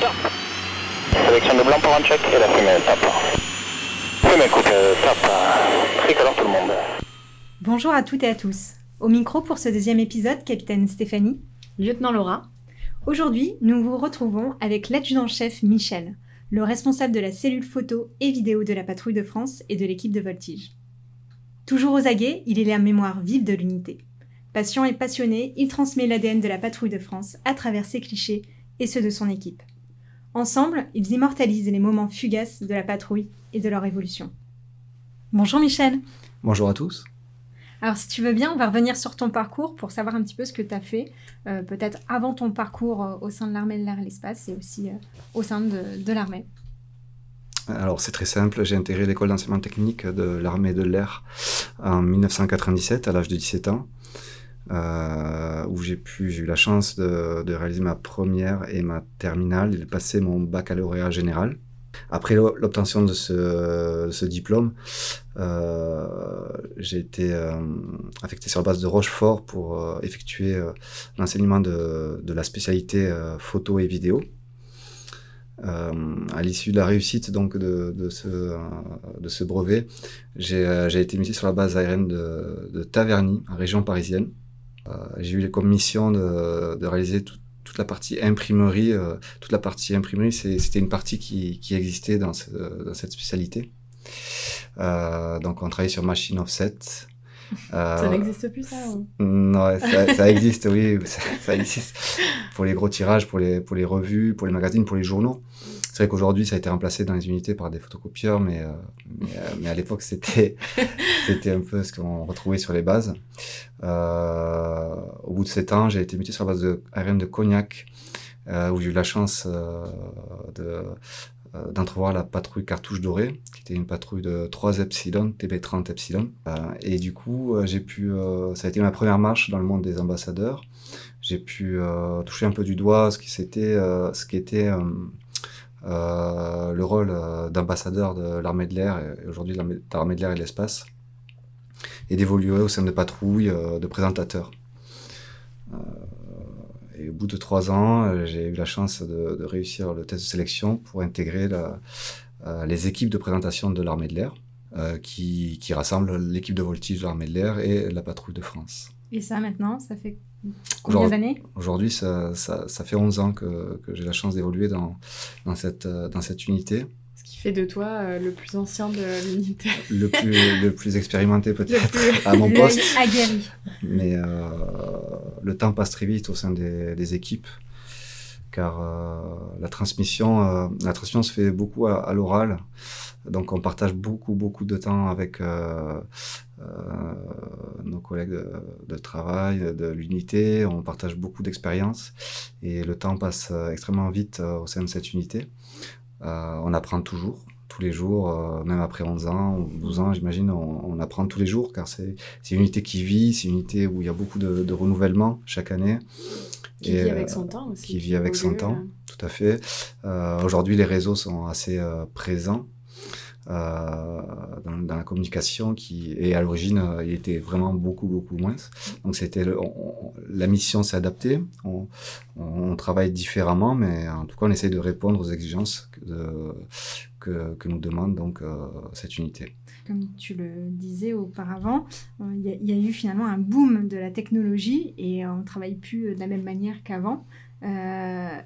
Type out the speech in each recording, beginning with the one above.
top. Sélection de blanc pour un check et la fumée top. Fumée coupe top. Tricolore tout le monde. Bonjour à toutes et à tous. Au micro pour ce deuxième épisode, capitaine Stéphanie. Lieutenant Laura. Aujourd'hui, nous vous retrouvons avec l'adjudant-chef Michel, le responsable de la cellule photo et vidéo de la patrouille de France et de l'équipe de voltige. Toujours aux aguets, il est la mémoire vive de l'unité. Patient et passionné, il transmet l'ADN de la patrouille de France à travers ses clichés et ceux de son équipe. Ensemble, ils immortalisent les moments fugaces de la patrouille et de leur évolution. Bonjour Michel. Bonjour à tous. Alors si tu veux bien, on va revenir sur ton parcours pour savoir un petit peu ce que tu as fait, euh, peut-être avant ton parcours euh, au sein de l'armée de l'air et l'espace et aussi euh, au sein de, de l'armée. Alors c'est très simple, j'ai intégré l'école d'enseignement technique de l'armée de l'air en 1997 à l'âge de 17 ans. Euh, où j'ai pu, j'ai eu la chance de, de, réaliser ma première et ma terminale et de passer mon baccalauréat général. Après l'obtention de ce, ce, diplôme, euh, j'ai été euh, affecté sur la base de Rochefort pour effectuer l'enseignement de, de, la spécialité photo et vidéo. à l'issue de la réussite donc de, de ce, de ce brevet, j'ai été muté sur la base aérienne de, de Taverny, en région parisienne. Euh, j'ai eu comme mission de, de réaliser tout, toute la partie imprimerie. Euh, toute la partie imprimerie, c'était une partie qui, qui existait dans, ce, dans, cette spécialité. Euh, donc on travaille sur machine offset. ça n'existe plus ça ou... Non, ça, ça existe, oui, ça, ça, existe pour les gros tirages, pour les, pour les revues, pour les magazines, pour les journaux. C'est vrai qu'aujourd'hui, ça a été remplacé dans les unités par des photocopieurs, mais, euh, mais, euh, mais, à l'époque, c'était, c'était un peu ce qu'on retrouvait sur les bases. Euh, au bout de sept ans, j'ai été muté sur la base de ARM de Cognac, où j'ai eu la chance de, d'entrevoir la patrouille Cartouche Dorée, qui était une patrouille de 3 Epsilon, TB30 Epsilon. et du coup, j'ai pu, ça a été ma première marche dans le monde des ambassadeurs. J'ai pu toucher un peu du doigt ce qui, c'était, ce qui était le rôle euh, d'ambassadeur de l'armée de l'air, et aujourd'hui de l'armée de l'air et de l'espace, et d'évoluer au sein de patrouilles euh, de présentateurs. et au bout de trois ans, j'ai eu la chance de, réussir le test de sélection pour intégrer les équipes de présentation de l'armée de l'air, qui, qui rassemblent l'équipe de voltige de l'armée de l'air et la patrouille de France. Et ça maintenant, ça fait Combien d'années? Aujourd'hui, ça, ça, ça, fait 11 ans que, que j'ai la chance d'évoluer dans, dans, cette, dans cette unité. Ce qui fait de toi euh, le plus ancien de l'unité. Le plus, le plus expérimenté peut-être à mon poste. Aguerri. Mais euh, le temps passe très vite au sein des, des équipes car euh, la transmission, euh, la transmission se fait beaucoup à, l'oral. Donc on partage beaucoup beaucoup de temps avec euh, nos collègues de, travail, de l'unité. On partage beaucoup d'expériences et le temps passe extrêmement vite au sein de cette unité. on apprend toujours tous les jours, même après 11 ans ou 12 ans, j'imagine, on, on, apprend tous les jours car c'est une unité qui vit, c'est une unité où il y a beaucoup de, de renouvellement chaque année. Qui et, vit avec son temps aussi. Qui vit avec son temps, tout à fait. Euh, Aujourd'hui, les réseaux sont assez euh, présents euh, dans, dans, la communication, qui et à l'origine, euh, il était vraiment beaucoup beaucoup moins. Donc c'était la mission s'est adaptée. On, travaille différemment, mais en tout cas, on essaie de répondre aux exigences que, nous demande donc euh, cette unité comme tu le disais auparavant, il euh, y, a eu finalement un boom de la technologie et on ne travaille plus de la même manière qu'avant. Euh,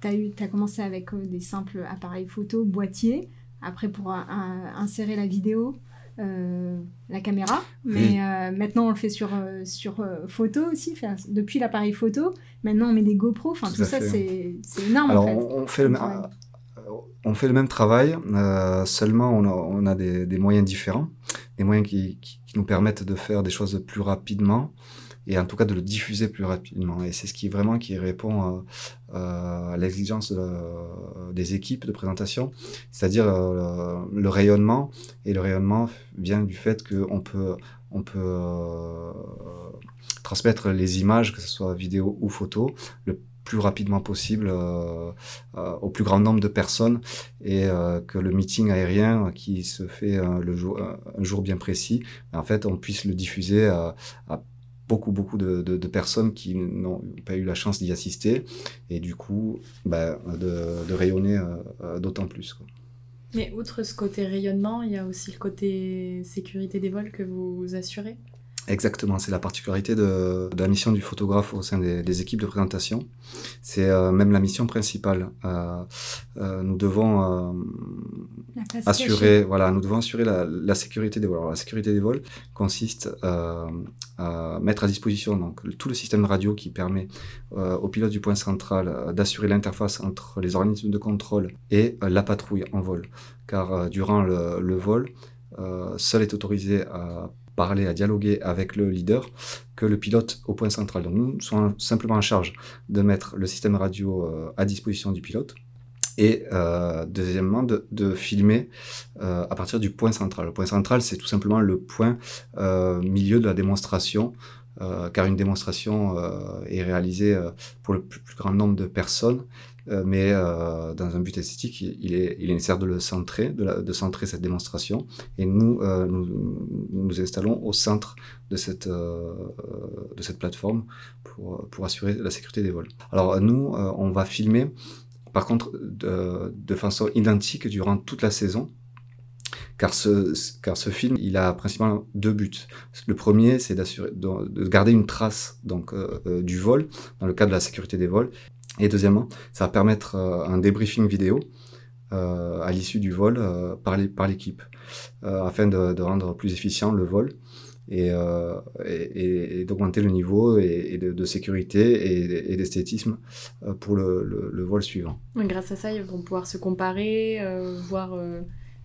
tu as, as, commencé avec euh, des simples appareils photo, boîtiers, après pour un, un, insérer la vidéo, euh, la caméra, mais euh, maintenant on le fait sur, euh, sur photo aussi, enfin, depuis l'appareil photo, maintenant on met des GoPro, enfin tout, tout ça c'est énorme Alors, en fait. On, on fait le, on fait le même travail, seulement on a, on a des, des, moyens différents, des moyens qui, qui, qui, nous permettent de faire des choses plus rapidement et en tout cas de le diffuser plus rapidement. Et c'est ce qui vraiment qui répond à, à l'exigence de, des équipes de présentation, c'est-à-dire euh, le rayonnement. Et le rayonnement vient du fait qu'on peut, on peut euh, transmettre les images, que ce soit vidéo ou photo, le plus rapidement possible euh, euh, au plus grand nombre de personnes et euh, que le meeting aérien qui se fait le jour, un jour bien précis, en fait, on puisse le diffuser à beaucoup, beaucoup de, personnes qui n'ont pas eu la chance d'y assister et du coup, bah, de, rayonner d'autant plus. Mais outre ce côté rayonnement, il y a aussi le côté sécurité des vols que vous assurez? Exactement, c'est la particularité de, la mission du photographe au sein des, équipes de présentation. C'est euh, même la mission principale. Euh, euh, nous devons assurer, voilà, nous devons assurer la, sécurité des vols. la sécurité des vols consiste à mettre à disposition donc tout le système radio qui permet au pilote du point central d'assurer l'interface entre les organismes de contrôle et la patrouille en vol. Car durant le, le vol, seul est autorisé à parler, à dialoguer avec le leader que le pilote au point central. Donc nous sommes simplement en charge de mettre le système radio euh, à disposition du pilote et euh, deuxièmement de, filmer euh, à partir du point central. Le point central, c'est tout simplement le point milieu de la démonstration, car une démonstration est réalisée pour le plus, grand nombre de personnes mais euh, dans un but esthétique, il, est, nécessaire de le centrer, de, centrer cette démonstration. Et nous, euh, nous, nous installons au centre de cette, de cette plateforme pour, pour assurer la sécurité des vols. Alors nous, on va filmer, par contre, de, de façon identique durant toute la saison car ce, car ce film, il a principalement deux buts. Le premier, c'est d'assurer, de, garder une trace donc, du vol, dans le cadre de la sécurité des vols, et deuxièmement, ça va permettre euh, un débriefing vidéo euh, à l'issue du vol euh, par l'équipe, afin de, rendre plus efficient le vol et, d'augmenter le niveau et, de, sécurité et, d'esthétisme pour le, vol suivant. Grâce à ça, ils vont pouvoir se comparer, voir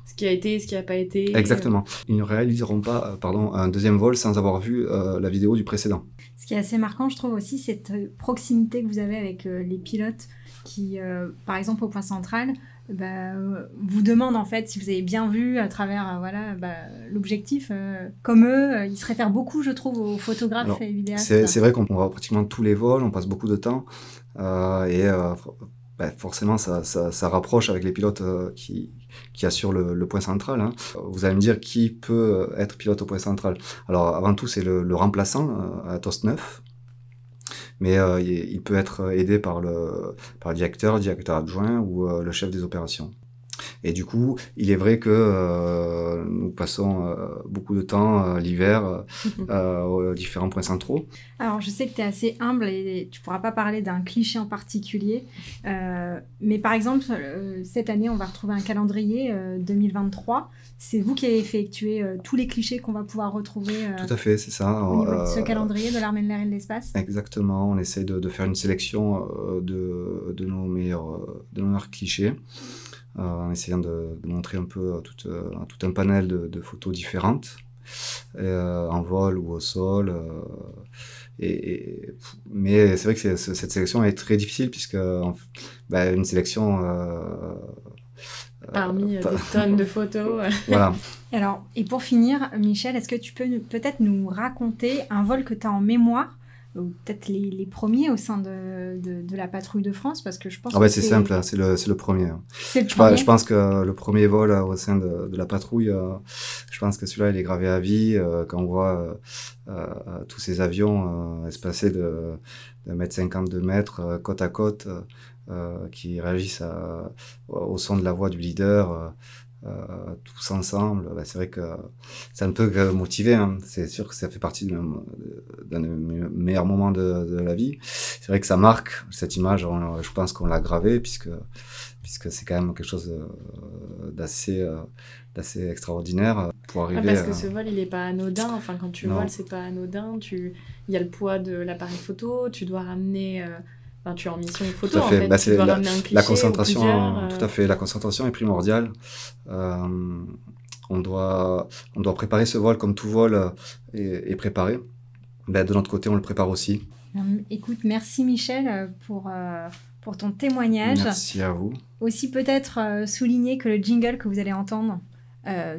ce qui a été, ce qui n'a pas été. Exactement. Ils ne réaliseront pas pardon, un deuxième vol sans avoir vu la vidéo du précédent. Ce qui est assez marquant, je trouve aussi, cette euh, proximité que vous avez avec euh, les pilotes qui, euh, par exemple, au point central, bah, vous demandent en fait si vous avez bien vu à travers voilà, bah, l'objectif. comme eux, ils se réfèrent beaucoup, je trouve, aux photographes et vidéastes. C'est vrai qu'on voit pratiquement tous les vols, on passe beaucoup de temps. et bah, forcément, ça, ça, rapproche avec les pilotes qui, qui assure le, point central. Hein. Vous allez me dire qui peut être pilote au point central. Alors avant tout, c'est le, remplaçant euh, à TOS 9. Mais euh, il, peut être aidé par le, par le directeur, directeur adjoint ou euh, le chef des opérations. Et du coup, il est vrai que euh, nous passons euh, beaucoup de temps euh, l'hiver aux différents points centraux. Alors, je sais que tu es assez humble et tu pourras pas parler d'un cliché en particulier. mais par exemple, cette année, on va retrouver un calendrier 2023. C'est vous qui avez effectué tous les clichés qu'on va pouvoir retrouver. Tout à fait, c'est ça. Au niveau de ce calendrier de l'armée de l'air et de l'espace. Exactement. On essaie de, de faire une sélection de, de, nos meilleurs, de nos meilleurs clichés. Euh, en essayant de, montrer un peu tout, euh, tout un panel de, photos différentes, euh, en vol ou au sol. Et, mais c'est vrai que cette sélection est très difficile puisque bah, une sélection parmi des tonnes de photos. voilà. Alors, et pour finir, Michel, est-ce que tu peux peut-être nous raconter un vol que tu as en mémoire ou peut-être les, les, premiers au sein de, de, la patrouille de France parce que je pense ah ouais, c'est simple hein, c'est le, le premier hein. je, je, pense que le premier vol euh, au sein de, de la patrouille euh, je pense que celui-là il est gravé à vie euh, quand on voit tous ces avions espacés de, de mètres 52 mètres côte à côte qui réagissent au son de la voix du leader tous ensemble, bah, c'est vrai que ça ne peut que motiver. Hein. C'est sûr que ça fait partie d'un des meilleurs moments de, la vie. C'est vrai que ça marque cette image. je pense qu'on l'a gravée puisque puisque c'est quand même quelque chose d'assez euh, d'assez extraordinaire pour arriver. parce que ce vol, il n'est pas anodin. Enfin, quand tu voles, c'est pas anodin. Tu, il y a le poids de l'appareil photo. Tu dois ramener tu es en mission photo, en fait. Bah, tu dois la, un la concentration, euh, tout à fait. La concentration est primordiale. Euh, on, doit, on doit préparer ce vol comme tout vol euh, est, préparé. Bah, de notre côté, on le prépare aussi. Écoute, merci Michel pour, pour ton témoignage. Merci à vous. Aussi peut-être souligner que le jingle que vous allez entendre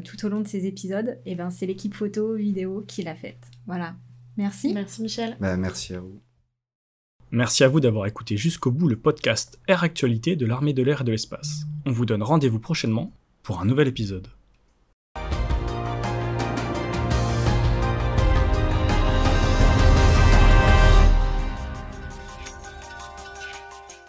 tout au long de ces épisodes, eh ben, c'est l'équipe photo, vidéo qui l'a faite. Voilà. Merci. Merci Michel. Bah, merci à vous. Merci à vous d'avoir écouté jusqu'au bout le podcast Air Actualité de l'armée de l'air et de l'espace. On vous donne rendez-vous prochainement pour un nouvel épisode.